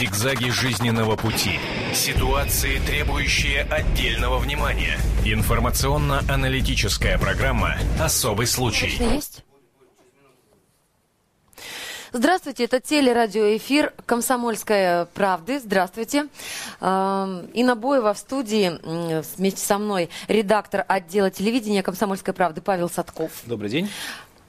Зигзаги жизненного пути. Ситуации, требующие отдельного внимания. Информационно-аналитическая программа «Особый случай». Есть? Здравствуйте, это телерадиоэфир «Комсомольская правды». Здравствуйте. Инна Боева в студии вместе со мной редактор отдела телевидения «Комсомольской правды» Павел Садков. Добрый день.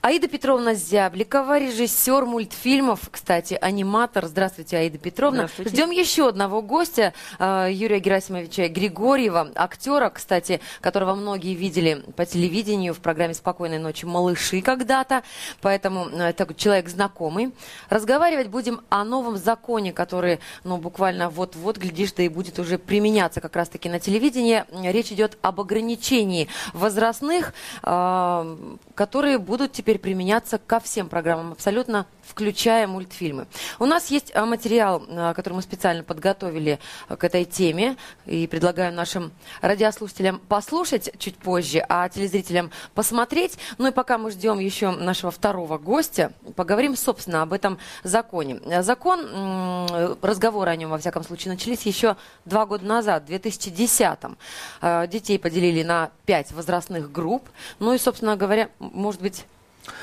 Аида Петровна Зябликова, режиссер мультфильмов, кстати, аниматор. Здравствуйте, Аида Петровна. Здравствуйте. Ждем еще одного гостя, э, Юрия Герасимовича Григорьева, актера, кстати, которого многие видели по телевидению в программе «Спокойной ночи, малыши» когда-то. Поэтому э, это человек знакомый. Разговаривать будем о новом законе, который, ну, буквально вот-вот, глядишь, да и будет уже применяться как раз-таки на телевидении. Речь идет об ограничении возрастных, э, которые будут теперь применяться ко всем программам абсолютно, включая мультфильмы. У нас есть э, материал, э, который мы специально подготовили э, к этой теме и предлагаю нашим радиослушателям послушать чуть позже, а телезрителям посмотреть. Ну и пока мы ждем еще нашего второго гостя, поговорим, собственно, об этом законе. Закон, разговоры о нем, во всяком случае, начались еще два года назад, в 2010-м. Э, Детей поделили на пять возрастных групп. Ну и, собственно говоря, может быть,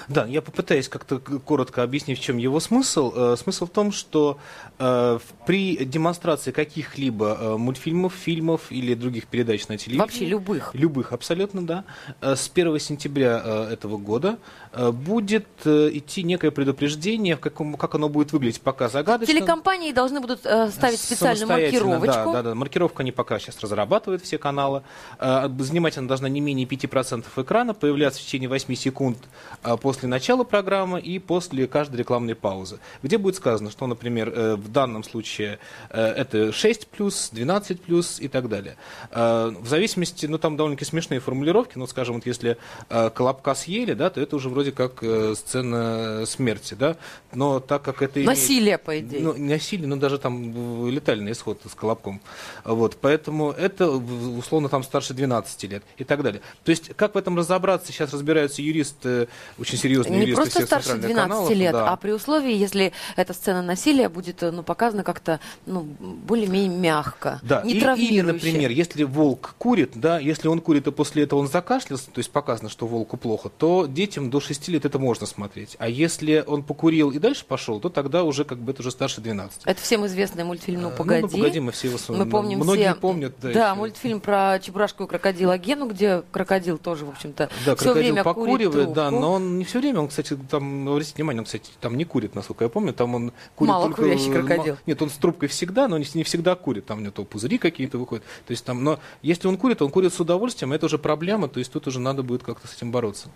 Да, я попытаюсь как-то коротко объяснить, в чем его смысл. Э, Смысл в том, что э, при демонстрации каких-либо э, мультфильмов, фильмов или других передач на телевидении... вообще любых. Любых, абсолютно, да. С 1 сентября этого года будет э, идти некое предупреждение, в каком, как оно будет выглядеть, пока загадочно. Телекомпании должны будут э, ставить специальную маркировочку. Да, да, да. Маркировку они пока сейчас разрабатывают, все каналы. Э, Занимать она должна не менее 5% экрана, появляться в течение 8 секунд э, после начала программы и после каждой рекламной паузы. Где будет сказано, что, например, э, в данном случае э, это 6 плюс, 12 плюс и так далее. Э, В зависимости, ну там довольно-таки смешные формулировки, ну скажем, вот если э, колобка съели, да, то это уже вроде как э, сцена смерти, да, но так как это имеет- Насилие, по идее. ну, не насилие, но даже там э, летальный исход с колобком. Вот, поэтому это условно там старше 12 лет и так далее. То есть, как в этом разобраться, сейчас разбираются юристы, очень серьезные Не юристы просто всех старше центральных 12 каналов, лет, да. а при условии, если эта сцена насилия будет э, ну, показана как-то ну, более-менее мягко, Да, не и- или, например, если волк курит, да, если он курит, и после этого он закашлялся, то есть показано, что волку плохо, то детям до 6 лет это можно смотреть. А если он покурил и дальше пошел, то тогда уже как бы это уже старше 12. Это всем известный мультфильм «Ну, Э, погоди». Ну, погоди, мы все его Мы помним Многие все, помнят. Да, да, еще. мультфильм про Чебурашку и крокодила Гену, где крокодил тоже, в общем-то, Да, все крокодил время покуривает, да, трубку. но он не все время, он, кстати, там, обратите внимание, он, кстати, там не курит, насколько я помню, там он курит Мало только... курящий э, крокодил. Нет, он с трубкой всегда, но не, не всегда курит, там у него то пузыри какие-то выходят, то есть там, но если он курит, он курит с удовольствием, это уже проблема, то есть тут уже надо будет как-то с этим бороться.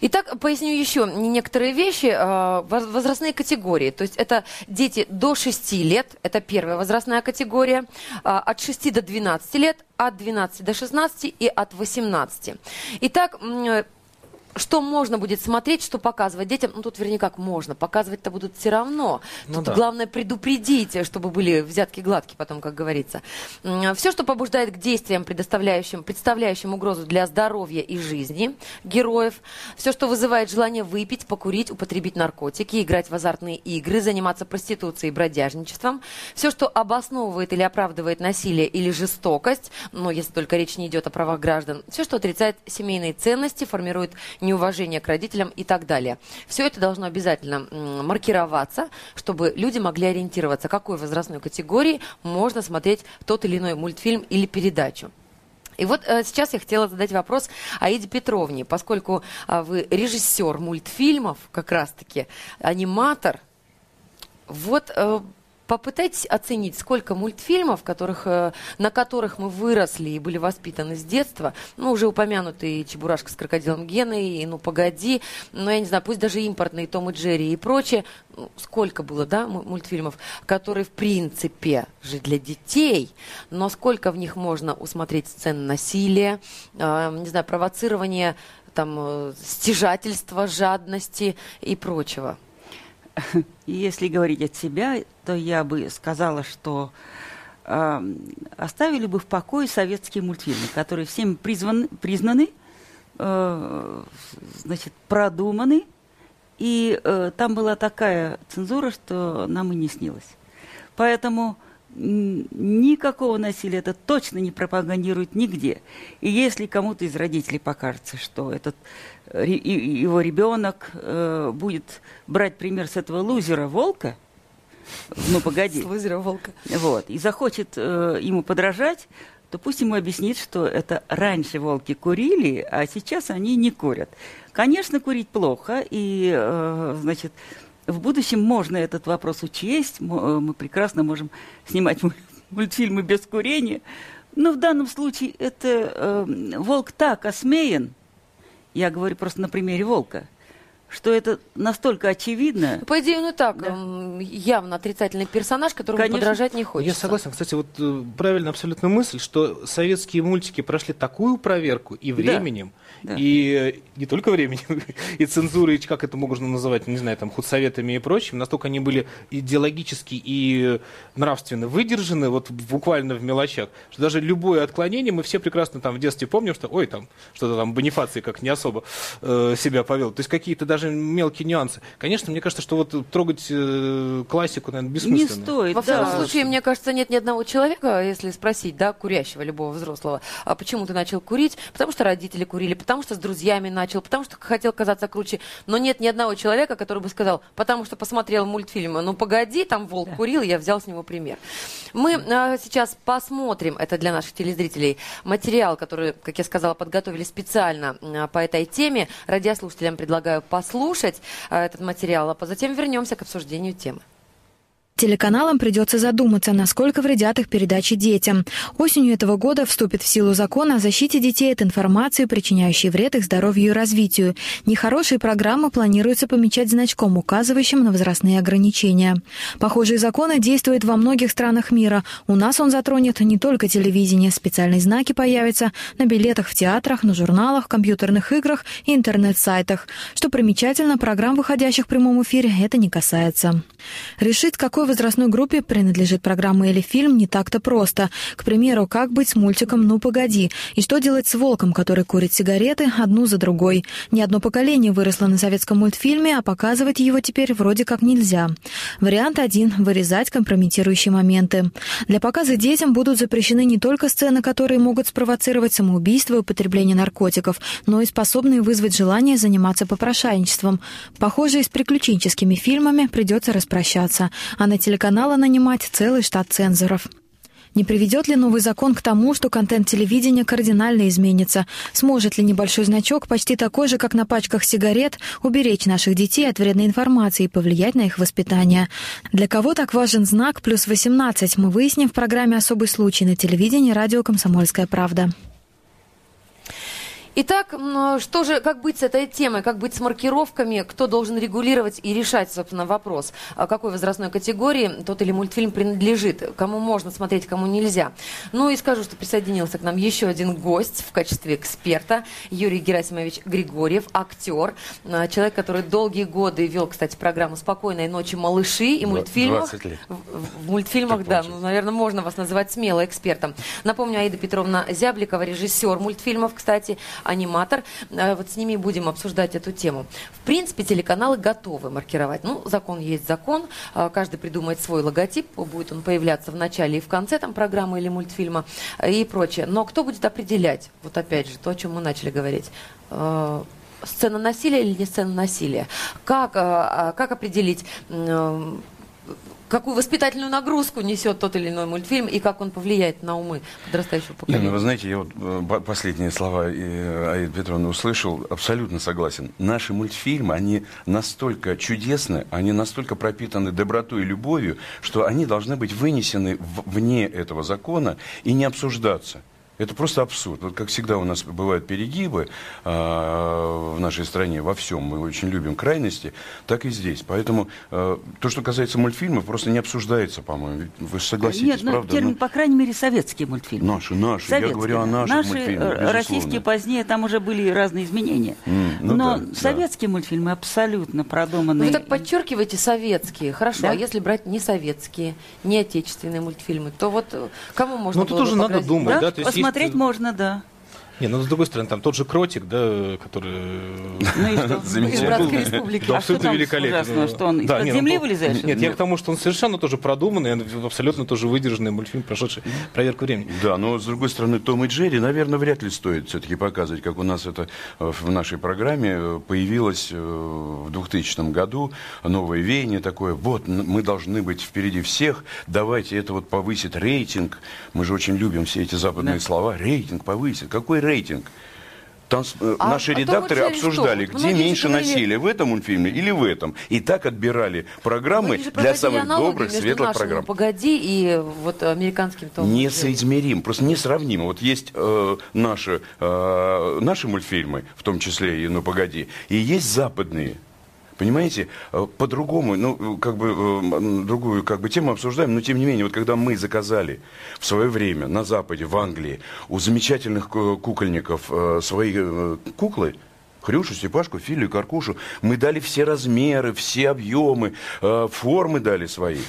Итак, поясню еще некоторые вещи. воз- Возрастные категории. То есть это дети до 6 лет, это первая возрастная категория, а, от 6 до 12 лет, от 12 до 16 и от 18. Итак, что можно будет смотреть, что показывать детям? Ну, тут вернее как можно. Показывать-то будут все равно. Ну тут да. главное предупредить, чтобы были взятки гладкие потом, как говорится. Все, что побуждает к действиям, предоставляющим, представляющим угрозу для здоровья и жизни героев. Все, что вызывает желание выпить, покурить, употребить наркотики, играть в азартные игры, заниматься проституцией и бродяжничеством. Все, что обосновывает или оправдывает насилие или жестокость, но если только речь не идет о правах граждан. Все, что отрицает семейные ценности, формирует неуважение к родителям и так далее. Все это должно обязательно маркироваться, чтобы люди могли ориентироваться, какой возрастной категории можно смотреть тот или иной мультфильм или передачу. И вот э, сейчас я хотела задать вопрос Аиде Петровне, поскольку а, вы режиссер мультфильмов, как раз-таки аниматор. Вот э, попытайтесь оценить, сколько мультфильмов, которых, э, на которых мы выросли и были воспитаны с детства, ну, уже упомянутые «Чебурашка с крокодилом Геной», и «Ну, погоди», ну, я не знаю, пусть даже импортные «Том и Джерри» и прочее, ну, сколько было, да, му- мультфильмов, которые, в принципе, же для детей, но сколько в них можно усмотреть сцен насилия, э, не знаю, провоцирования, там, э, стяжательства, жадности и прочего. Если говорить от себя, то я бы сказала, что э, оставили бы в покое советские мультфильмы, которые всеми призваны, признаны, э, значит, продуманы, и э, там была такая цензура, что нам и не снилось. Поэтому никакого насилия это точно не пропагандирует нигде. И если кому-то из родителей покажется, что этот его ребенок э, будет брать пример с этого лузера волка, ну погоди, с лузера волка, вот, и захочет э, ему подражать, то пусть ему объяснит, что это раньше волки курили, а сейчас они не курят. Конечно, курить плохо, и, э, значит, в будущем можно этот вопрос учесть. Э, мы прекрасно можем снимать мультфильмы без курения. Но в данном случае это э, волк так осмеян, я говорю просто на примере волка, что это настолько очевидно. По идее, он и так да. явно отрицательный персонаж, которому Конечно. подражать не хочется. Я согласен. Кстати, вот э, правильно абсолютно мысль, что советские мультики прошли такую проверку и временем, да. и не только временем, и цензурой, и как это можно называть, не знаю, там, худсоветами и прочим, настолько они были идеологически и нравственно выдержаны, вот буквально в мелочах, что даже любое отклонение, мы все прекрасно там в детстве помним, что, ой, там, что-то там Бонифаций как не особо э, себя повел. То есть какие-то даже даже мелкие нюансы. Конечно, мне кажется, что вот трогать э, классику, наверное, бессмысленно. Не стоит, Во да. всяком случае, мне кажется, нет ни одного человека, если спросить, да, курящего любого взрослого, а почему ты начал курить? Потому что родители курили, потому что с друзьями начал, потому что хотел казаться круче. Но нет ни одного человека, который бы сказал, потому что посмотрел мультфильм, ну погоди, там волк да. курил, я взял с него пример. Мы а, сейчас посмотрим, это для наших телезрителей, материал, который, как я сказала, подготовили специально а, по этой теме. Радиослушателям предлагаю послушать послушать э, этот материал, а затем вернемся к обсуждению темы. Телеканалам придется задуматься, насколько вредят их передачи детям. Осенью этого года вступит в силу закон о защите детей от информации, причиняющей вред их здоровью и развитию. Нехорошие программы планируется помечать значком, указывающим на возрастные ограничения. Похожие законы действуют во многих странах мира. У нас он затронет не только телевидение. Специальные знаки появятся на билетах в театрах, на журналах, компьютерных играх и интернет-сайтах. Что примечательно, программ, выходящих в прямом эфире, это не касается. Решить, какой возрастной группе принадлежит программа или фильм, не так-то просто. К примеру, как быть с мультиком «Ну, погоди» и что делать с волком, который курит сигареты одну за другой. Ни одно поколение выросло на советском мультфильме, а показывать его теперь вроде как нельзя. Вариант один – вырезать компрометирующие моменты. Для показа детям будут запрещены не только сцены, которые могут спровоцировать самоубийство и употребление наркотиков, но и способные вызвать желание заниматься попрошайничеством. Похоже, и с приключенческими фильмами придется распрощаться. А на телеканала нанимать целый штат цензоров. Не приведет ли новый закон к тому, что контент телевидения кардинально изменится? Сможет ли небольшой значок, почти такой же, как на пачках сигарет, уберечь наших детей от вредной информации и повлиять на их воспитание? Для кого так важен знак «плюс 18» мы выясним в программе «Особый случай» на телевидении радио «Комсомольская правда». Итак, что же, как быть с этой темой, как быть с маркировками, кто должен регулировать и решать, собственно, вопрос, а какой возрастной категории тот или мультфильм принадлежит, кому можно смотреть, кому нельзя. Ну и скажу, что присоединился к нам еще один гость в качестве эксперта, Юрий Герасимович Григорьев, актер, человек, который долгие годы вел, кстати, программу «Спокойной ночи, малыши» и мультфильмах. 20 лет. В, в мультфильмах, да, ну, наверное, можно вас называть смело экспертом. Напомню, Аида Петровна Зябликова, режиссер мультфильмов, кстати, аниматор. Э, вот с ними будем обсуждать эту тему. В принципе, телеканалы готовы маркировать. Ну, закон есть закон. Э, каждый придумает свой логотип. Будет он появляться в начале и в конце там, программы или мультфильма э, и прочее. Но кто будет определять? Вот опять же, то, о чем мы начали говорить сцена насилия или не сцена насилия? Как, как определить какую воспитательную нагрузку несет тот или иной мультфильм и как он повлияет на умы подрастающего поколения. Не, ну, вы знаете, я вот э, последние слова э, Аида Петровны услышал, абсолютно согласен. Наши мультфильмы, они настолько чудесны, они настолько пропитаны добротой и любовью, что они должны быть вынесены вне этого закона и не обсуждаться. Это просто абсурд. Вот как всегда у нас бывают перегибы э, в нашей стране во всем. Мы очень любим крайности, так и здесь. Поэтому э, то, что касается мультфильмов, просто не обсуждается, по-моему. Вы же согласитесь, Нет, ну, правда? термин, ну, по крайней мере, советские мультфильмы. Наши, наши. Советские. Я говорю о наших наши, мультфильмах, э, Российские позднее, там уже были разные изменения. Mm, ну Но да, советские да. мультфильмы абсолютно продуманные. Вы так подчеркиваете советские. Хорошо, Да. а если брать не советские, не отечественные мультфильмы, то вот э, кому можно Ну, тут уже надо думать. Да, да, то есть посмотреть есть- можно, да. Не, ну с другой стороны, там тот же Кротик, да, который... Ну и что? Из. Братской республики. Да, А что абсолютно там великолепно. что он из-под не, земли ну, вылезает, Нет, я к тому, что он совершенно тоже продуманный, абсолютно тоже выдержанный мультфильм, прошедший проверку времени. Да, но с другой стороны, Том и Джерри, наверное, вряд ли стоит все-таки показывать, как у нас это э, в нашей программе э, появилось э, в 2000 году новое веяние такое. Вот, мы должны быть впереди всех, давайте это вот повысит рейтинг. Мы же очень любим все эти западные слова. Рейтинг повысит. Какой рейтинг? Там с- э, А- наши а Том редакторы Джерри обсуждали, что? где меньше говорили- насилия, в этом мультфильме или в этом. И так отбирали программы для самых добрых, светлых программ. «Погоди» и вот американским Джерри. Несоизмерим, просто несравнимо. Вот есть э, наши, э, наши мультфильмы, в том числе и «Ну, погоди», и есть западные. Понимаете, Э, по-другому, ну, как бы, э, другую как бы тему обсуждаем, но тем не менее, вот когда мы заказали в свое время на Западе, в Англии, у замечательных ку- кукольников э, свои э, куклы, Хрюшу, Степашку, Филю Каркушу, мы дали все размеры, все объемы, э, формы дали свои.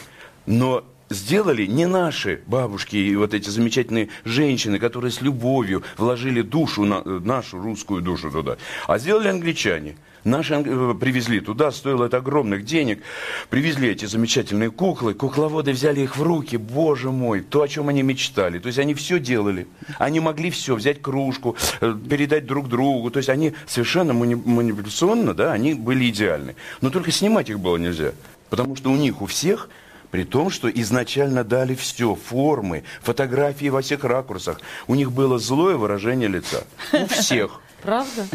Но сделали не наши бабушки и вот эти замечательные женщины, которые с любовью вложили душу, на, э, нашу русскую душу туда, а сделали англичане. Наши э, привезли туда, стоило это огромных денег, привезли эти замечательные куклы, кукловоды взяли их в руки, боже мой, то, о чем они мечтали. То есть они все делали. Они могли все, взять кружку, э, передать друг другу. То есть они совершенно мани- манипуляционно, да, они были идеальны. Но только снимать их было нельзя. Потому что у них, у всех, при том, что изначально дали все, формы, фотографии во всех ракурсах, у них было злое выражение лица. У всех. Правда?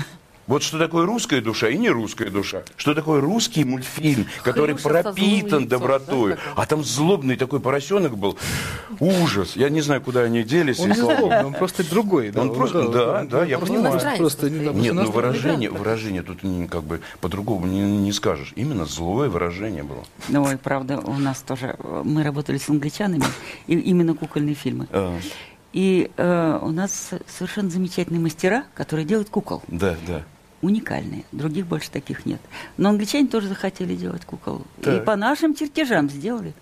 Вот что такое русская душа и не русская душа. Что такое русский мультфильм, который Хрюша пропитан лицом, добротой. да, а там злобный такой поросенок был. Ужас. Я не знаю, куда они делись. Он не злобный, он просто другой. да, Он просто- да, он- да, я он понимаю. просто- Просто не- Нет, ну выражение, выражение тут не, как бы по-другому не, не скажешь. Именно злое выражение было. Ну, и правда, у нас тоже, э, мы работали с англичанами, и именно кукольные фильмы. А, И э, у нас совершенно замечательные мастера, которые делают кукол. да, да. Уникальные. Других больше таких нет. Но англичане тоже захотели делать кукол. И Так. по нашим чертежам сделали.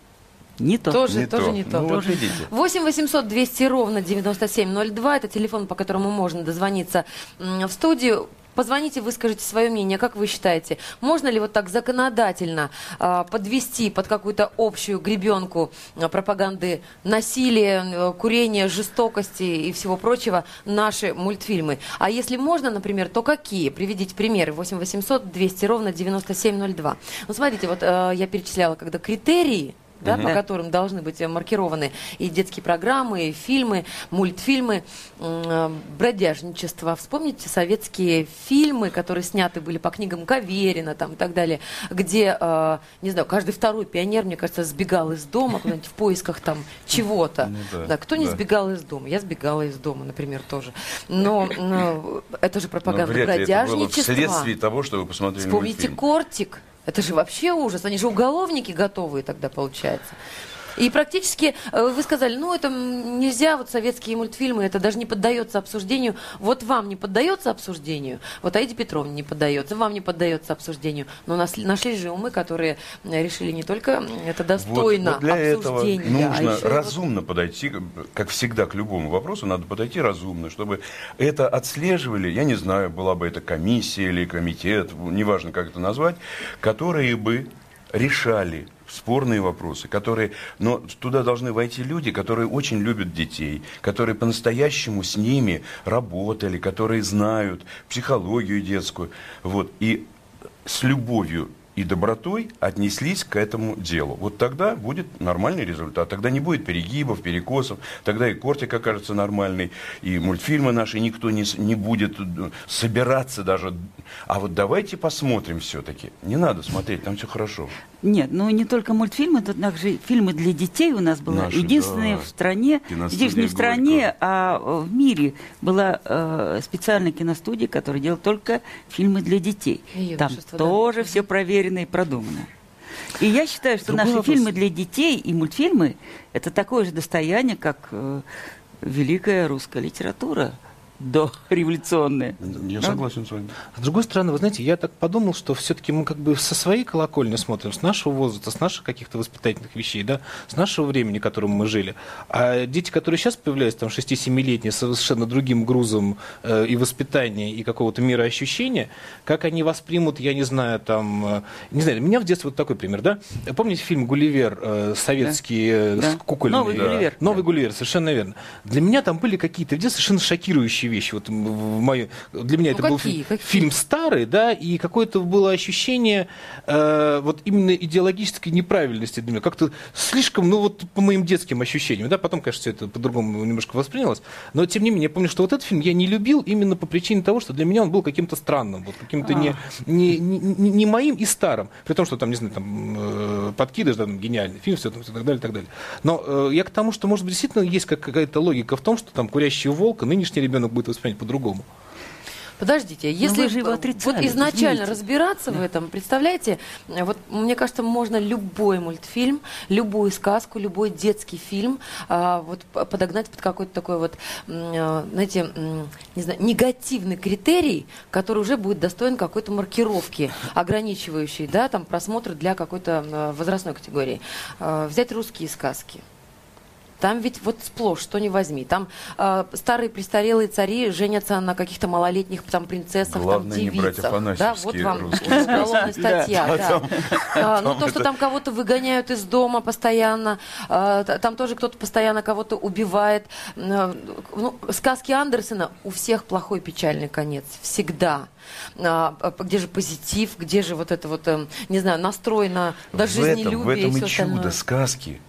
Не то. Тоже, Не тоже то. не то. Ну, вот видите. 8 800 200 ровно 9702. Это телефон, по которому можно дозвониться в студию. Позвоните, выскажите свое мнение. Как вы считаете, можно ли вот так законодательно а, подвести под какую-то общую гребенку а, пропаганды насилия, э, курения, жестокости и всего прочего наши мультфильмы? А если можно, например, то какие? Приведите примеры. 8 800 200 ровно 9702. Ну, смотрите, вот э, я перечисляла, когда критерии да, по Да. которым должны быть э, маркированы и детские программы, и фильмы, мультфильмы, э, бродяжничество. Вспомните советские фильмы, которые сняты были по книгам Каверина там, и так далее, где, э, не знаю, каждый второй пионер, мне кажется, сбегал из дома куда-нибудь в поисках там чего-то. Ну да, да, кто не да. сбегал из дома? Я сбегала из дома, например, тоже. Но, но это же пропаганда бродяжничества. вследствие того, что вы посмотрели Вспомните мультфильм. кортик. Это же вообще ужас. Они же уголовники готовые тогда получается. И практически э, вы сказали, ну это нельзя, вот советские мультфильмы, это даже не поддается обсуждению. Вот вам не поддается обсуждению, вот Аиде Петровне не поддается, вам не поддается обсуждению. Но нас, нашлись же умы, которые решили не только это достойно Вот, вот для этого обсуждения, а нужно еще и вот- разумно подойти, как всегда, к любому вопросу, надо подойти разумно, чтобы это отслеживали, я не знаю, была бы это комиссия или комитет, неважно, как это назвать, которые бы решали спорные вопросы, которые, но туда должны войти люди, которые очень любят детей, которые по-настоящему с ними работали, которые знают психологию детскую, вот, и с любовью и добротой отнеслись к этому делу. Вот тогда будет нормальный результат. Тогда не будет перегибов, перекосов. Тогда и кортик окажется нормальный, и мультфильмы наши никто не, не будет э, собираться даже. А вот давайте посмотрим все-таки. Не надо смотреть, там все хорошо. Нет, ну не только мультфильмы, тут также фильмы для детей у нас было. Наши, Единственное да. в стране, здесь не в стране, «Горько». а э, в мире была э, специальная киностудия, которая делала только фильмы для детей. И Там юношество, да. тоже все проверено и продумано. И я считаю, что Другой наши вопрос. фильмы для детей и мультфильмы это такое же достояние, как э, великая русская литература. Дореволюционное. Я согласен с вами. С другой стороны, вы знаете, я так подумал, что все-таки мы как бы со своей колокольни смотрим, с нашего возраста, с наших каких-то воспитательных вещей, да, с нашего времени, в котором мы жили. А дети, которые сейчас появляются, там, 6-7-летние, с совершенно другим грузом э, и воспитания, и какого-то мироощущения, как они воспримут, я не знаю, там, э, не знаю, у меня в детстве вот такой пример, да? Помните фильм «Гулливер», э, советский, э, Да. с кукольный? Новый Да. «Гулливер». Новый Гулливер, совершенно верно. Для меня там были какие-то в детстве совершенно шокирующие вещи. Вот в моей... Для меня Ну, это был какие? фи- Какие? фильм старый, да, и какое-то было ощущение э, вот именно идеологической неправильности для меня. Как-то слишком, ну вот по моим детским ощущениям, да, потом, конечно, все это по-другому немножко воспринялось, но тем не менее, я помню, что вот этот фильм я не любил именно по причине того, что для меня он был каким-то странным, вот каким-то не, не, не, не- не моим и старым, при том, что там, не знаю, там э, подкидыш, да, там, гениальный фильм, все, там, всё так далее, так далее. Но э, я к тому, что, может быть, действительно есть как- какая-то логика в том, что там курящий волк, нынешний ребенок будет воспринимать по-другому. Подождите, если вы же его отрицали, вот изначально извините. разбираться в этом, представляете, вот мне кажется, можно любой мультфильм, любую сказку, любой детский фильм а, вот подогнать под какой-то такой вот, э, знаете, не знаю, негативный критерий, который уже будет достоин какой-то маркировки, ограничивающей, да, там просмотр для какой-то возрастной категории. Э, Взять русские сказки. Там ведь вот сплошь, что не возьми. Там э, старые престарелые цари женятся на каких-то малолетних там принцессах, Главное, там не брать девицах. да, вот вам уголовная статья. А, ну, то, что там кого-то выгоняют из дома постоянно, а, там тоже кто-то постоянно кого-то убивает. Ну, сказки Андерсена у всех плохой печальный конец. Всегда. А, где же позитив, где же вот это вот, эм, не знаю, настрой на в дожизнелюбие этом, в этом и и чудо сказки,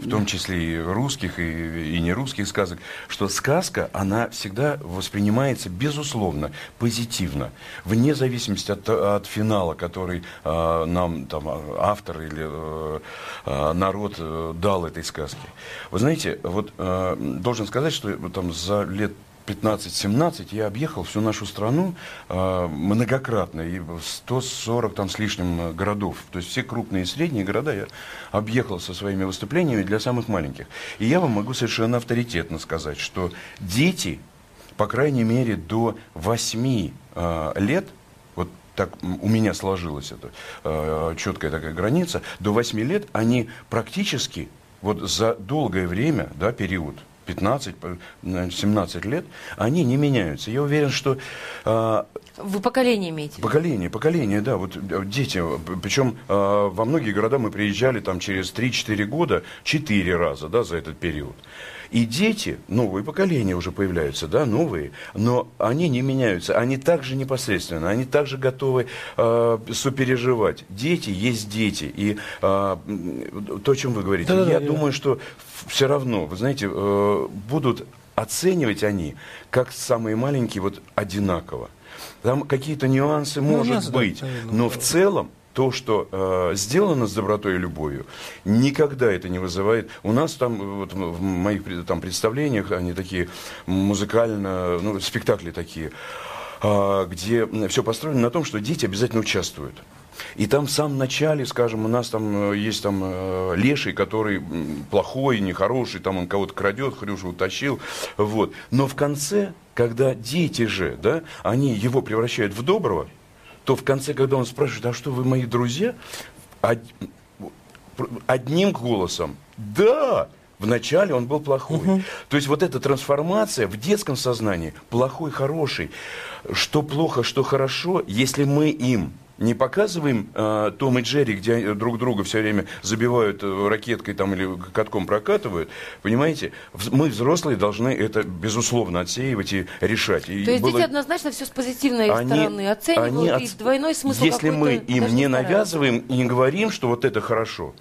в том числе и русских, и, и нерусских сказок, что сказка, она всегда воспринимается, безусловно, позитивно, вне зависимости от, от финала, который а, нам там, а, автор или э, а, народ э, дал этой сказке. Вы знаете, вот э, должен сказать, что там за лет 15-17 я объехал всю нашу страну э, многократно, и в 140 там с лишним э, городов. То есть все крупные и средние города я объехал со своими выступлениями для самых маленьких. И я вам могу совершенно авторитетно сказать, что дети, по крайней мере, до 8 э, лет, вот так у меня сложилась эта э, четкая такая граница, до 8 лет они практически вот за долгое время, да, период, 15, по- наверное, 17 лет, они не меняются. Я уверен, что э, Вы поколение имеете? Поколение, поколение, да, вот э, дети, причем э, во многие города мы приезжали там через 3-4 года, 4 раза, да, за этот период. И дети, новые поколения уже появляются, да, новые, но они не меняются, они также непосредственно, они также готовы э, сопереживать. Дети есть дети, и э, то, о чем вы говорите, Да-да-да, я я- думаю, что все равно, вы знаете, э, будут оценивать они, как самые маленькие, вот одинаково. Там какие-то нюансы, Ну, может да, быть, наверное, но да. в целом то, что э, сделано с добротой и любовью, никогда это не вызывает. У нас там, э, вот, в моих там, представлениях, они такие музыкально, ну, спектакли такие, а, где все построено на том, что дети обязательно участвуют. И там в самом начале, скажем, у нас там э, есть там э, леший, который плохой, нехороший, там он кого-то крадет, Хрюшу утащил, вот. Но в конце, когда дети же, да, они его превращают в доброго, то в конце, когда он спрашивает, а что вы мои друзья, од- одним голосом, да, вначале он был плохой. То есть вот эта трансформация в детском сознании, плохой, хороший, что плохо, что хорошо, если мы им не показываем э, Том и Джерри, где друг друга все время забивают э, ракеткой там, или катком прокатывают, понимаете, мы, взрослые, должны это, безусловно, отсеивать и решать. И То есть было- дети однозначно все с позитивной они- стороны оценивают, они и оц- двойной смысл Если мы им не навязываем и не говорим, что вот это хорошо,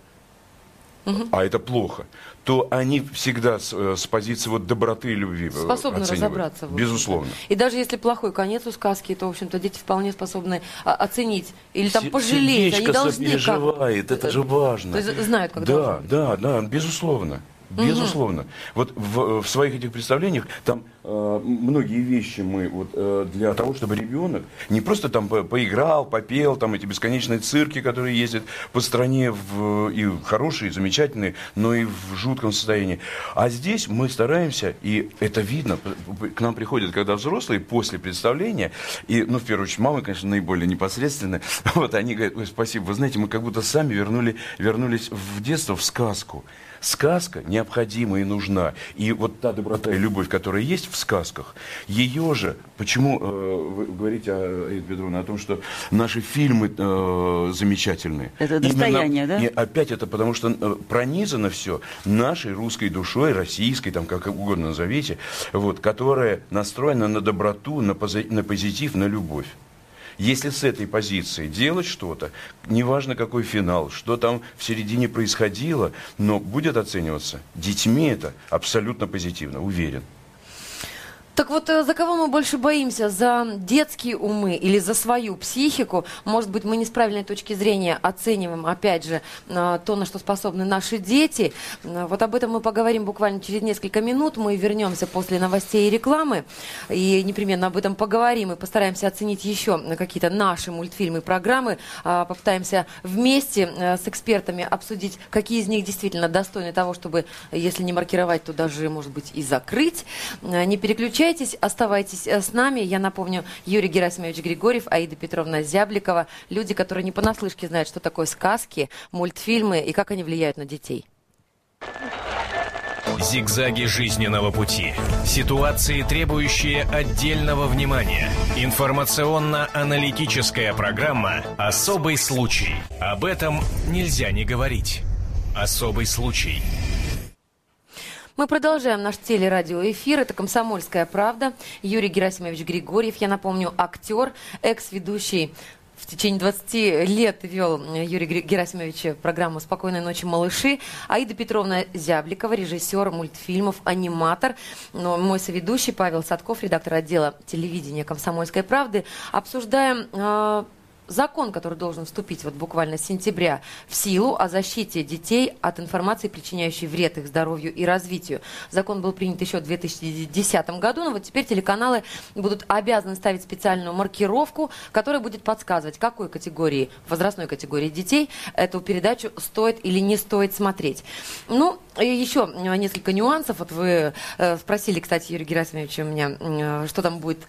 а это плохо, то они всегда с, э, с позиции вот доброты и любви э, способны оценивают. разобраться. Безусловно. И даже если плохой конец у сказки, то, в общем-то, дети вполне способны а, оценить или там Се- пожалеть. Они должны как- сопереживает, это же важно. То есть знают, как Да, да, да, безусловно. Безусловно. Вот в, в своих этих представлениях там э, многие вещи мы вот э, для того, чтобы ребенок не просто там по- поиграл, попел, там эти бесконечные цирки, которые ездят по стране в, и хорошие, и замечательные, но и в жутком состоянии. А здесь мы стараемся, и это видно, к нам приходят, когда взрослые после представления, и, ну, в первую очередь, мамы, конечно, наиболее непосредственные, вот они говорят, ой, спасибо, вы знаете, мы как будто сами вернули, вернулись в детство, в сказку. Сказка необходима и нужна. И вот та доброта и любовь, которая есть в сказках, ее же, почему э, вы говорите, Аида Петровна, о том, что наши фильмы э, замечательные. Это достояние, да? И опять это потому, что э, пронизано все нашей русской душой, российской, там как угодно назовите, вот, которая настроена на доброту, на, пози- на позитив, на любовь. Если с этой позиции делать что-то, неважно какой финал, что там в середине происходило, но будет оцениваться детьми это абсолютно позитивно, уверен. Так вот, э, за кого мы больше боимся? За детские умы или за свою психику? Может быть, мы не с правильной точки зрения оцениваем, опять же, э, то, на что способны наши дети. Э, Вот об этом мы поговорим буквально через несколько минут. Мы вернемся после новостей и рекламы. И непременно об этом поговорим и постараемся оценить еще какие-то наши мультфильмы и программы. А, Попытаемся вместе с экспертами обсудить, какие из них действительно достойны того, чтобы, если не маркировать, то даже, может быть, и закрыть. Не переключайтесь, оставайтесь э, с нами. Я напомню, Юрий Герасимович Григорьев, Аида Петровна Зябликова. Люди, которые не понаслышке знают, что такое сказки, мультфильмы и как они влияют на детей. Зигзаги жизненного пути. Ситуации, требующие отдельного внимания. Информационно-аналитическая программа «Особый случай». Об этом нельзя не говорить. Особый случай. Мы продолжаем наш телерадиоэфир. Это «Комсомольская правда». Юрий Герасимович Григорьев, я напомню, актер, экс-ведущий в течение 20 лет вел э, Юрий Герасимович программу «Спокойной ночи, малыши». Аида Петровна Зябликова, режиссер мультфильмов, аниматор. Но мой соведущий Павел Садков, редактор отдела телевидения «Комсомольской правды». Обсуждаем э, закон, который должен вступить вот буквально с сентября в силу о защите детей от информации, причиняющей вред их здоровью и развитию. Закон был принят еще в 2010 году, но вот теперь телеканалы будут обязаны ставить специальную маркировку, которая будет подсказывать, какой категории, возрастной категории детей эту передачу стоит или не стоит смотреть. Ну, и еще несколько нюансов. Вот вы э, спросили, кстати, Юрий Герасимович, у меня, э, что там будет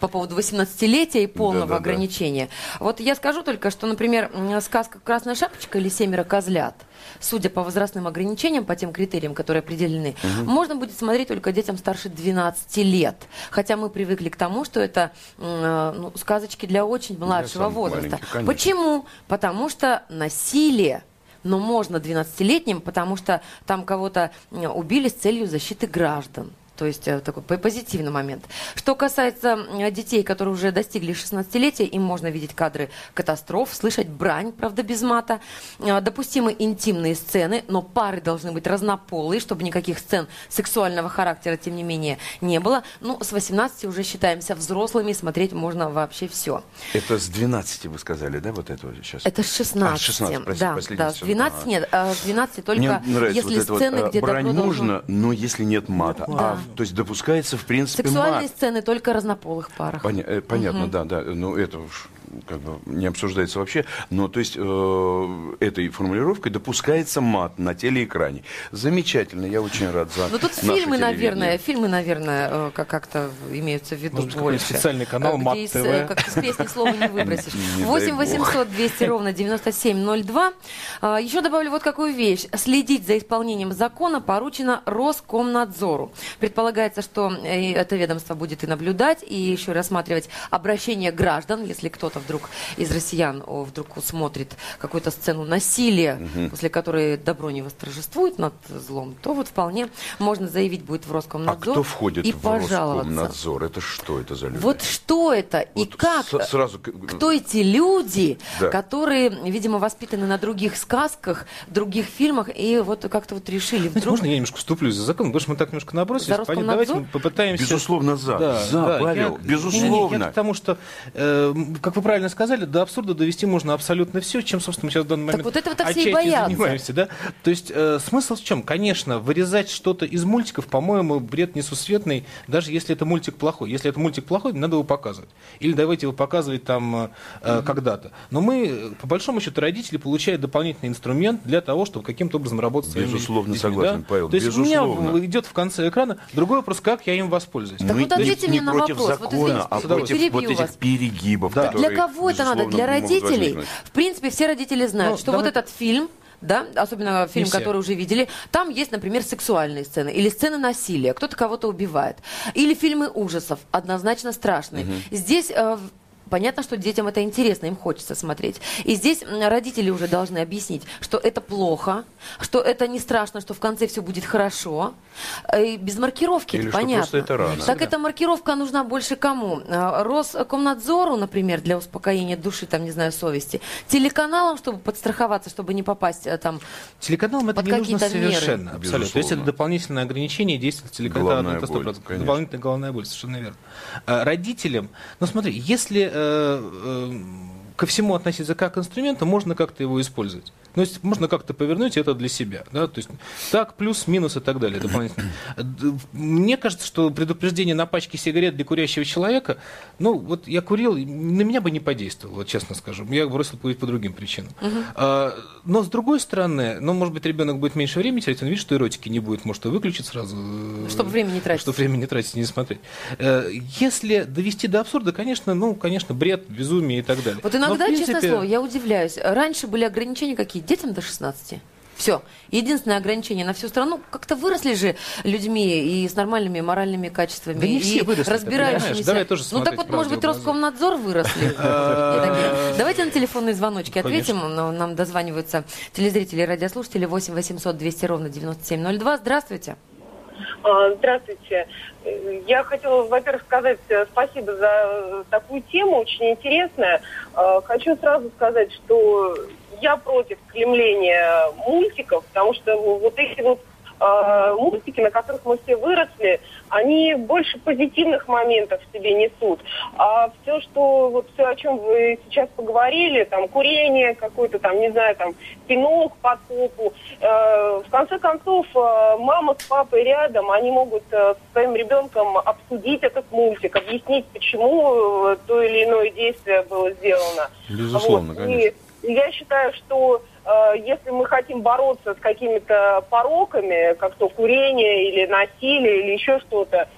по поводу 18-летия и полного Да-да-да. ограничения. Вот я скажу только, что, например, сказка «Красная шапочка» или «Семеро козлят», судя по возрастным ограничениям, по тем критериям, которые определены, можно будет смотреть только детям старше 12 лет. Хотя мы привыкли к тому, что это э, ну, сказочки для очень младшего возраста. Почему? Потому что насилие но можно 12-летним, потому что там кого-то убили с целью защиты граждан. То есть э, такой по- позитивный момент. Что касается детей, которые уже достигли 16-летия, им можно видеть кадры катастроф, слышать брань, правда, без мата. Э, Допустимы интимные сцены, но пары должны быть разнополые, чтобы никаких сцен сексуального характера, тем не менее, не было. Ну, с 18 уже считаемся взрослыми, смотреть можно вообще все. Это с 12 вы сказали, да, вот это вот сейчас? Это с 16. А, с 16, простите, да, да, с всё. 12 Ага. нет, а с 12 только Мне нравится если вот сцены, вот, э, где брань добро должно- можно, но если нет мата. А, то есть допускается, в принципе, Сексуальные мат. сцены только разнополых парах. Поня- э, понятно, да, да. Ну, это уж как бы не обсуждается вообще. Но, то есть, э, этой формулировкой допускается мат на телеэкране. Замечательно, я очень рад за Ну тут наше фильмы, наверное, фильмы, наверное, э, как- как-то имеются в виду Может больше. специальный канал, Э, Мат из, ТВ. э, Как с песни слова не выбросишь. Не дай 8 бог. 800 200 ровно 9702. А, Еще добавлю вот какую вещь. Следить за исполнением закона поручено Роскомнадзору. Предполагается, что это ведомство будет и наблюдать, и еще рассматривать обращения граждан, если кто-то вдруг из россиян о, вдруг усмотрит какую-то сцену насилия, после которой добро не восторжествует над злом, то вот вполне можно заявить будет в А Роскомнадзор кто входит и в пожаловаться. Роскомнадзор? Это что это за люди? Вот что это и Вот как? с- сразу Кто эти люди, Да. которые, видимо, воспитаны на других сказках, других фильмах, и вот как-то вот решили Знаете, вдруг... можно я немножко вступлюсь за закон? Потому что мы так немножко набросились. За Понятно, Роскомнадзор? Давайте мы попытаемся... Безусловно, за. За, Павел, я- безусловно. Не, не, я к тому, что, э, как вы правильно сказали, до абсурда довести можно абсолютно все, чем, собственно, мы сейчас в данный момент вот этого-то все и боятся. занимаемся. Да? То есть э, смысл в чем? Конечно, вырезать что-то из мультиков, по-моему, бред несусветный, даже если это мультик плохой. Если это мультик плохой, надо его показывать. Или давайте его показывать там э, когда-то. Но мы, э, по большому счету, родители получают дополнительный инструмент для того, чтобы каким-то образом работать с своими Безусловно, детьми, согласен, да? Павел, То есть безусловно. у меня идет в конце экрана другой вопрос, как я им воспользуюсь. Так Мы вот ответьте не, мне на против вопрос. Вот закона, извините, а против вот этих перегибов, Да. которые, Для кого это надо? Для родителей? В принципе, все родители знают, Ну, что давай- вот этот фильм да, особенно фильм, который уже видели, там есть, например, сексуальные сцены или сцены насилия, кто-то кого-то убивает, или фильмы ужасов, однозначно страшные. Здесь э, Понятно, что детям это интересно, им хочется смотреть. И здесь родители уже должны объяснить, что это плохо, что это не страшно, что в конце все будет хорошо. Э, И без маркировки, Или это что понятно. просто это рано. Так эта маркировка нужна больше кому? А, Роскомнадзору, например, для успокоения души, там, не знаю, совести. Телеканалам, чтобы подстраховаться, чтобы не попасть э, там Телеканалам это не нужно какие-то меры. совершенно. Абсолютно. То есть это дополнительное ограничение действия телеканала Головная на 100%. боль, конечно. Дополнительная головная боль, совершенно верно. Родителям, ну смотри, если э, э, ко всему относиться как к инструменту, можно как-то его использовать. То есть можно как-то повернуть это для себя. Да? То есть так, плюс, минус и так далее дополнительно. Мне кажется, что предупреждение на пачке сигарет для курящего человека, ну вот я курил, на меня бы не подействовало, вот честно скажу. Я бросил курить по другим причинам. А, но с другой стороны, ну, может быть, ребенок будет меньше времени тратить, он видит, что эротики не будет, может, и выключит сразу. э, Чтобы время не тратить. Чтобы время не тратить и не смотреть. Э, Если довести до абсурда, конечно, ну, конечно, бред, безумие и так далее. Вот Но, иногда, в принципе, честное слово, я удивляюсь. Раньше были ограничения какие? Детям до 16. Все. Единственное ограничение на всю страну. Как-то выросли же людьми и с нормальными моральными качествами. Да не и все выросли, разбирающимися. Давай тоже ну так вот, может быть. Роскомнадзор выросли. Давайте на телефонные звоночки ответим. Нам дозваниваются телезрители и радиослушатели 8 800 200 ровно 9702. Здравствуйте. А, Здравствуйте. Я хотела, во-первых, сказать э, спасибо за э, такую тему, очень интересная. А, Хочу сразу сказать, что я против клемления мультиков, потому что вот эти вот а, мультики, на которых мы все выросли, они больше позитивных моментов в себе несут. А все, что вот все, о чем вы сейчас поговорили, там курение какое-то, там, не знаю, там пинок под попу, э, в конце концов, э, мама с папой рядом, они могут э, со своим ребенком обсудить этот мультик, объяснить, почему э, то или иное действие было сделано. Безусловно, Вот. конечно. И я считаю, что э, если мы хотим бороться с какими-то пороками, как то курение или насилие или еще что-то,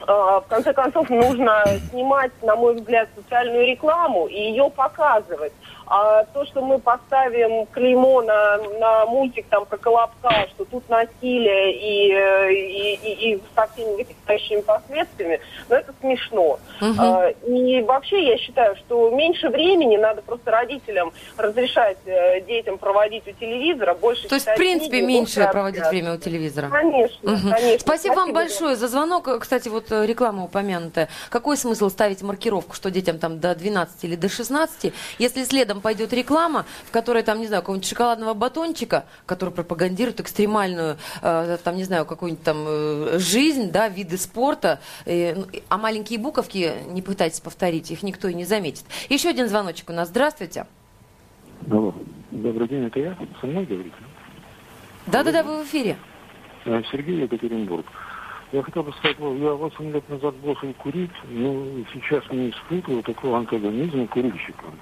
э, в конце концов нужно снимать, на мой взгляд, социальную рекламу и ее показывать. А то, что мы поставим клеймо на, на мультик там про Колобка, что тут насилие и, э, и, и, и со всеми вытекающими последствиями, ну это смешно. А, И вообще я считаю, что меньше времени надо просто родителям разрешать э, детям проводить у телевизора, больше То есть, в принципе, книги, меньше больше проводить общаться. время у телевизора. Конечно, Мгм. конечно. Спасибо вам большое за звонок. Кстати, вот э, реклама упомянутая. Какой смысл ставить маркировку, что детям там до 12 или до 16, если следом пойдет реклама, в которой там, не знаю, какого-нибудь шоколадного батончика, который пропагандирует экстремальную, э, там, не знаю, какую-нибудь там жизнь, да, виды спорта, ну, а маленькие буковки, не пытайтесь повторить, их никто и не заметит. Еще один звоночек у нас. Здравствуйте. Алло. Добрый день, это я? Со мной говорите? Да-да-да, вы в эфире. Э, Сергей Екатеринбург. Я хотел бы сказать, ну, я 8 лет назад бросил курить, но сейчас не испытываю такого антагонизма курильщикам.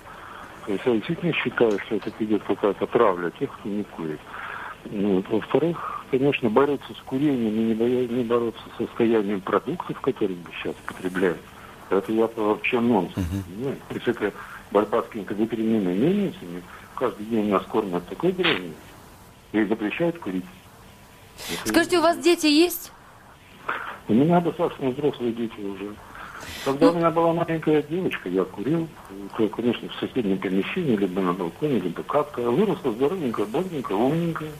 То есть я действительно считаю, что это идет какая-то травля тех, кто не курит. Ну, вот. Во-вторых, конечно, бороться с курением и не, боя- не бороться с состоянием продуктов, которые мы сейчас потребляем, это я вообще нонсенс. понимаете? То есть это борьба с какими-то ветряными мельницами. Каждый день нас кормят такой дрянью и запрещают курить. Это- Скажите, у вас дети есть? у меня достаточно взрослые дети уже. Когда у меня была маленькая девочка, я курил, то, конечно, в соседнем помещении, либо на балконе, либо как-то. Выросла здоровенькая, бодренькая, умненькая.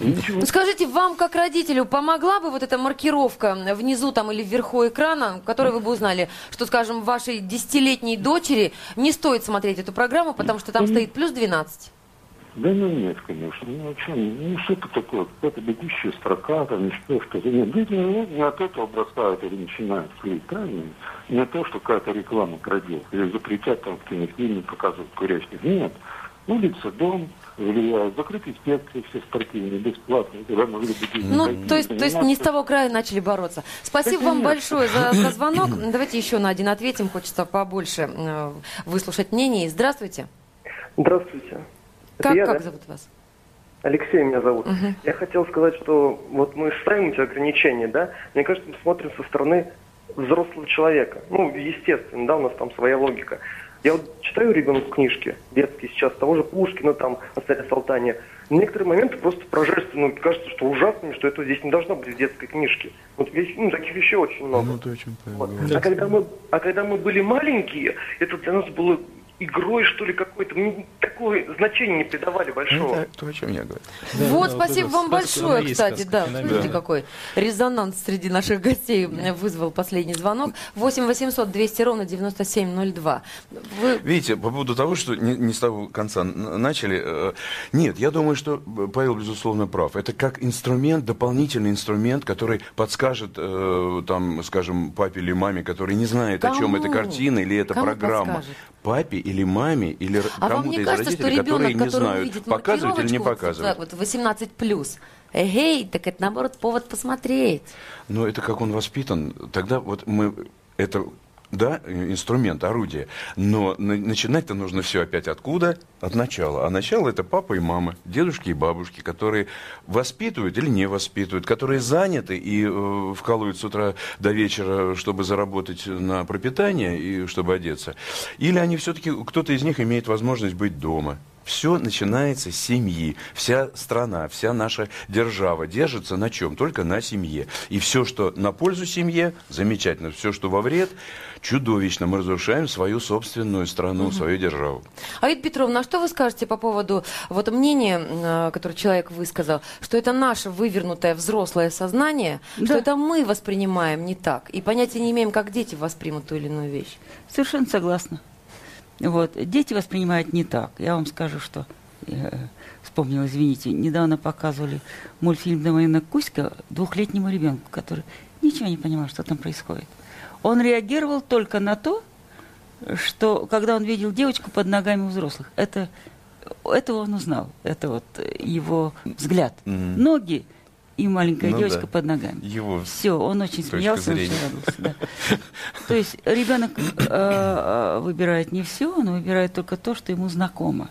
Ну, скажите, вам как родителю помогла бы вот эта маркировка внизу там или вверху экрана, которой вы бы узнали, что, скажем, вашей десятилетней дочери не стоит смотреть эту программу, потому что там стоит плюс 12? Да ну нет, конечно. Ну, о чем? Ну, что это такое? Какая-то бегущая строка, там, что, что. Нет, дети ну, не от этого бросают или начинают клеить, правильно? Не от того, что какая-то реклама крадет. Или запретят там в кинофильме показывать курящих. Нет. Улица, дом, влияют. Закрыть инспекции все спортивные, бесплатно. Когда бы дети Ну, ходить, то есть, то есть не с того края начали бороться. Спасибо вам большое за, за звонок. Давайте еще на один ответим. Хочется побольше э, выслушать мнение. Здравствуйте. Здравствуйте. Как, я, как да? зовут вас? Алексей меня зовут. Я хотел сказать, что вот мы ставим эти ограничения, да? Мне кажется, мы смотрим со стороны взрослого человека. Ну, естественно, да, у нас там своя логика. Я вот читаю ребенку книжки детские сейчас, того же Пушкина, там, о царе Салтане. Некоторые моменты просто поражаются, ну, кажется, что ужасными, что это здесь не должно быть в детской книжке. Вот весь, ну, таких вещей очень много. Ну, ты Вот. говоришь. А, когда мы, а когда мы были маленькие, это для нас было игрой, что ли, какой-то. Мы такое значение не придавали большого. Это то, о чем я говорю. вот, да, спасибо вам большое, кстати. сказка, Да, феномен. смотрите, Да. какой резонанс среди наших гостей вызвал последний звонок. 8 800 200 ровно 9702. Вы Видите, по поводу того, что не, не с того конца начали, э, нет, я думаю, что Павел, безусловно, прав. Это как инструмент, дополнительный инструмент, который подскажет, э, там, скажем, папе или маме, который не знает, о чем Кому? эта картина или эта Кому программа. подскажет? Папе или маме, или А кому-то из кажется, родителей, которые не знают, увидит показывать или не показывать. вот, вот 18 плюс, эгей, так это наоборот повод посмотреть. Но это как он воспитан. Тогда вот мы это да, инструмент, орудие. Но на- начинать-то нужно все опять откуда? От начала. А начало это папа и мама, дедушки и бабушки, которые воспитывают или не воспитывают, которые заняты и э, вкалывают с утра до вечера, чтобы заработать на пропитание и чтобы одеться. Или они все-таки, кто-то из них имеет возможность быть дома. Все начинается с семьи. Вся страна, вся наша держава держится на чем? Только на семье. И все, что на пользу семье, замечательно. Все, что во вред, чудовищно. Мы разрушаем свою собственную страну, свою державу. Аид Петровна, а что вы скажете по поводу вот мнения, э, которое человек высказал, что это наше вывернутое взрослое сознание, что Да. это мы воспринимаем не так, и понятия не имеем, как дети воспримут ту или иную вещь? Совершенно согласна. Вот. Дети воспринимают не так. Я вам скажу, что я вспомнила, извините, недавно показывали мультфильм «Домовина Кузька» двухлетнему ребенку, который ничего не понимал, что там происходит. Он реагировал только на то, что когда он видел девочку под ногами у взрослых, это, этого он узнал. Это вот его взгляд. Мгм. Ноги и маленькая Ну девочка да. под ногами. Его Все, он очень смеялся, он очень радовался. да. То есть ребенок э, э, выбирает не все, он выбирает только то, что ему знакомо.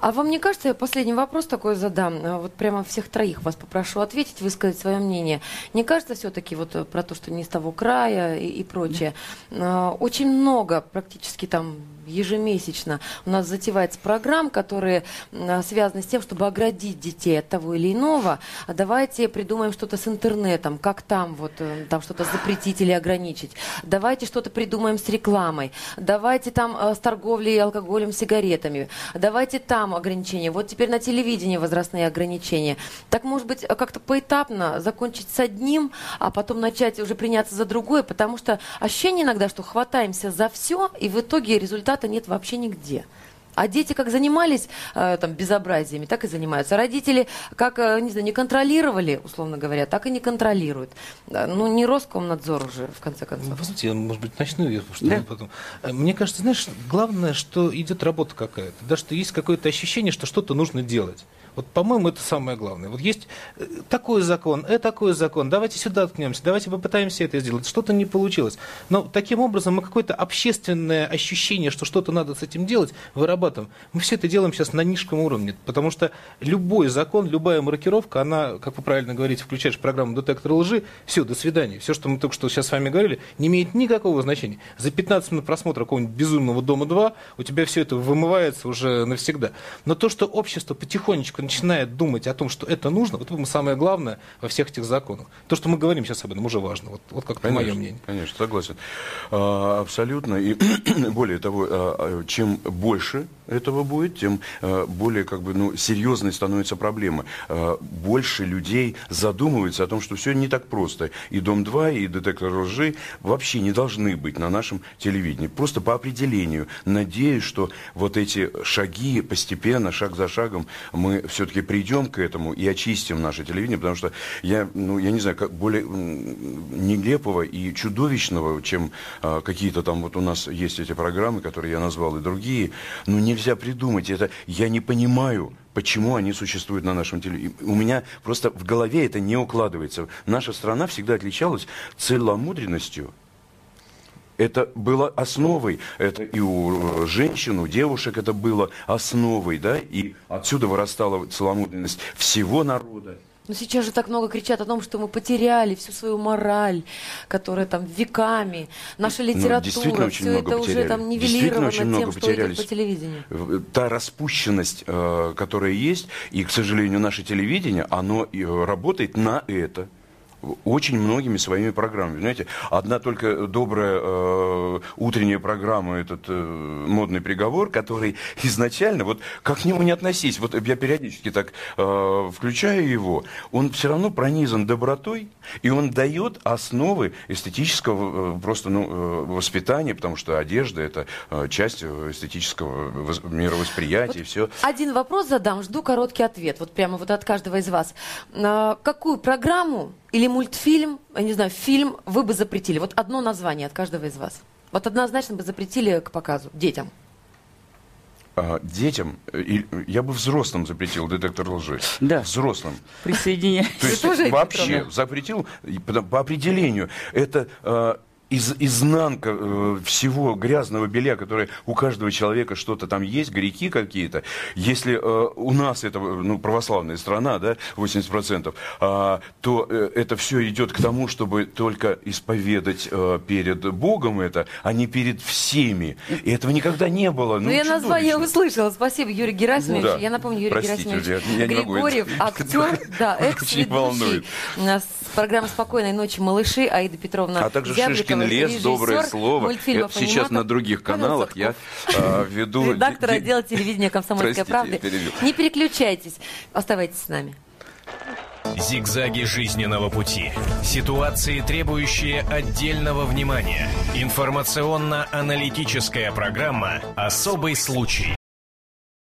А вам не кажется, я последний вопрос такой задам, а вот прямо всех троих вас попрошу ответить, высказать свое мнение. Не кажется все-таки вот э, про то, что не с того края и, и прочее, а, очень много, практически там ежемесячно у нас затевается программ, которые а, связаны с тем, чтобы оградить детей от того или иного. А давайте придумаем что-то с интернетом, как там вот э, там что-то запретить или ограничить. Давайте что-то придумаем с рекламой. Давайте там э, с торговлей алкоголем, сигаретами. Давайте там ограничения. Вот теперь на телевидении возрастные ограничения. Так может быть как-то поэтапно закончить с одним, а потом начать уже приняться за другое, потому что ощущение иногда, что хватаемся за все, и в итоге результата нет вообще нигде. А дети как занимались э, там безобразиями, так и занимаются. Родители как, э, не знаю, не контролировали, условно говоря, так и не контролируют. Ну, не Роскомнадзор уже, в конце Ну, концов. Вы знаете, я, может быть, начну, я- что Да. потом. Э, Мне кажется, знаешь, главное, что идет работа какая-то, да, что есть какое-то ощущение, что что-то нужно делать. Вот, по-моему, это самое главное. Вот есть э, такой закон, э, такой закон, давайте сюда ткнемся, давайте попытаемся это сделать. Что-то не получилось. Но таким образом мы какое-то общественное ощущение, что что-то надо с этим делать, вырабатываем. Мы все это делаем сейчас на низком уровне, потому что любой закон, любая маркировка, она, как вы правильно говорите, включаешь программу детектор лжи, все, до свидания. Все, что мы только что сейчас с вами говорили, не имеет никакого значения. За 15 минут просмотра какого-нибудь безумного дома 2 у тебя все это вымывается уже навсегда. Но то, что общество потихонечку начинает думать о том, что это нужно, вот это самое главное во всех этих законах. То, что мы говорим сейчас об этом, уже важно. Вот, вот как мое мнение. Конечно, согласен. А, абсолютно. И более того, а, а, чем больше этого будет, тем а, более как бы, ну, серьезной становится проблема. Больше людей задумываются о том, что все не так просто. И «Дом-2», и «Детектор лжи» вообще не должны быть на нашем телевидении. Просто по определению. Надеюсь, что вот эти шаги постепенно, шаг за шагом, мы все-таки придем к этому и очистим наше телевидение, потому что я, ну, я не знаю, как более нелепого и чудовищного, чем а, какие-то там вот у нас есть эти программы, которые я назвал, и другие, ну, нельзя придумать. Это я не понимаю, почему они существуют на нашем телевидении. У меня просто в голове это не укладывается. Наша страна всегда отличалась целомудренностью, это было основой, это и у женщин, у девушек это было основой, да, и отсюда вырастала целомудренность всего народа. Но сейчас же так много кричат о том, что мы потеряли всю свою мораль, которая там веками, наша ну, литература, ну, все это потеряли. уже там нивелировано очень тем, много что идет по телевидению. Та распущенность, э, которая есть, и, к сожалению, наше телевидение, оно работает на это очень многими своими программами. Знаете, одна только добрая э, утренняя программа, этот э, модный приговор, который изначально, вот как к нему не относись, вот я периодически так э, включаю его, он все равно пронизан добротой, и он дает основы эстетического э, просто ну, э, воспитания, потому что одежда это э, часть эстетического мировосприятия, вот и все. Один вопрос задам, жду короткий ответ, вот прямо вот от каждого из вас. А, какую программу или мультфильм, я не знаю, фильм вы бы запретили? Вот одно название от каждого из вас. Вот однозначно бы запретили к показу детям. А, детям, я бы взрослым запретил детектор лжи. Да. Взрослым. Присоединяюсь. То есть вообще запретил по определению. Это а, из, изнанка э, всего грязного белья, которое у каждого человека что-то там есть, грехи какие-то. Если э, у нас это ну, православная страна, да, 80%, э, то э, это все идет к тому, чтобы только исповедать э, перед Богом это, а не перед всеми. И этого никогда не было. Ну, ну я название услышала. Спасибо, Юрий Герасимович. Да. Я напомню, Юрий Простите, Герасимович я, я Григорьев, актер, да, экс-ведущий. Программа «Спокойной ночи, малыши», Аида Петровна А также Шишкин лес, доброе слово. Сейчас на других каналах я э, веду... Редактор отдела телевидения «Комсомольской правды». Не переключайтесь, оставайтесь с нами. Зигзаги жизненного пути. Ситуации, требующие отдельного внимания. Информационно-аналитическая программа «Особый случай».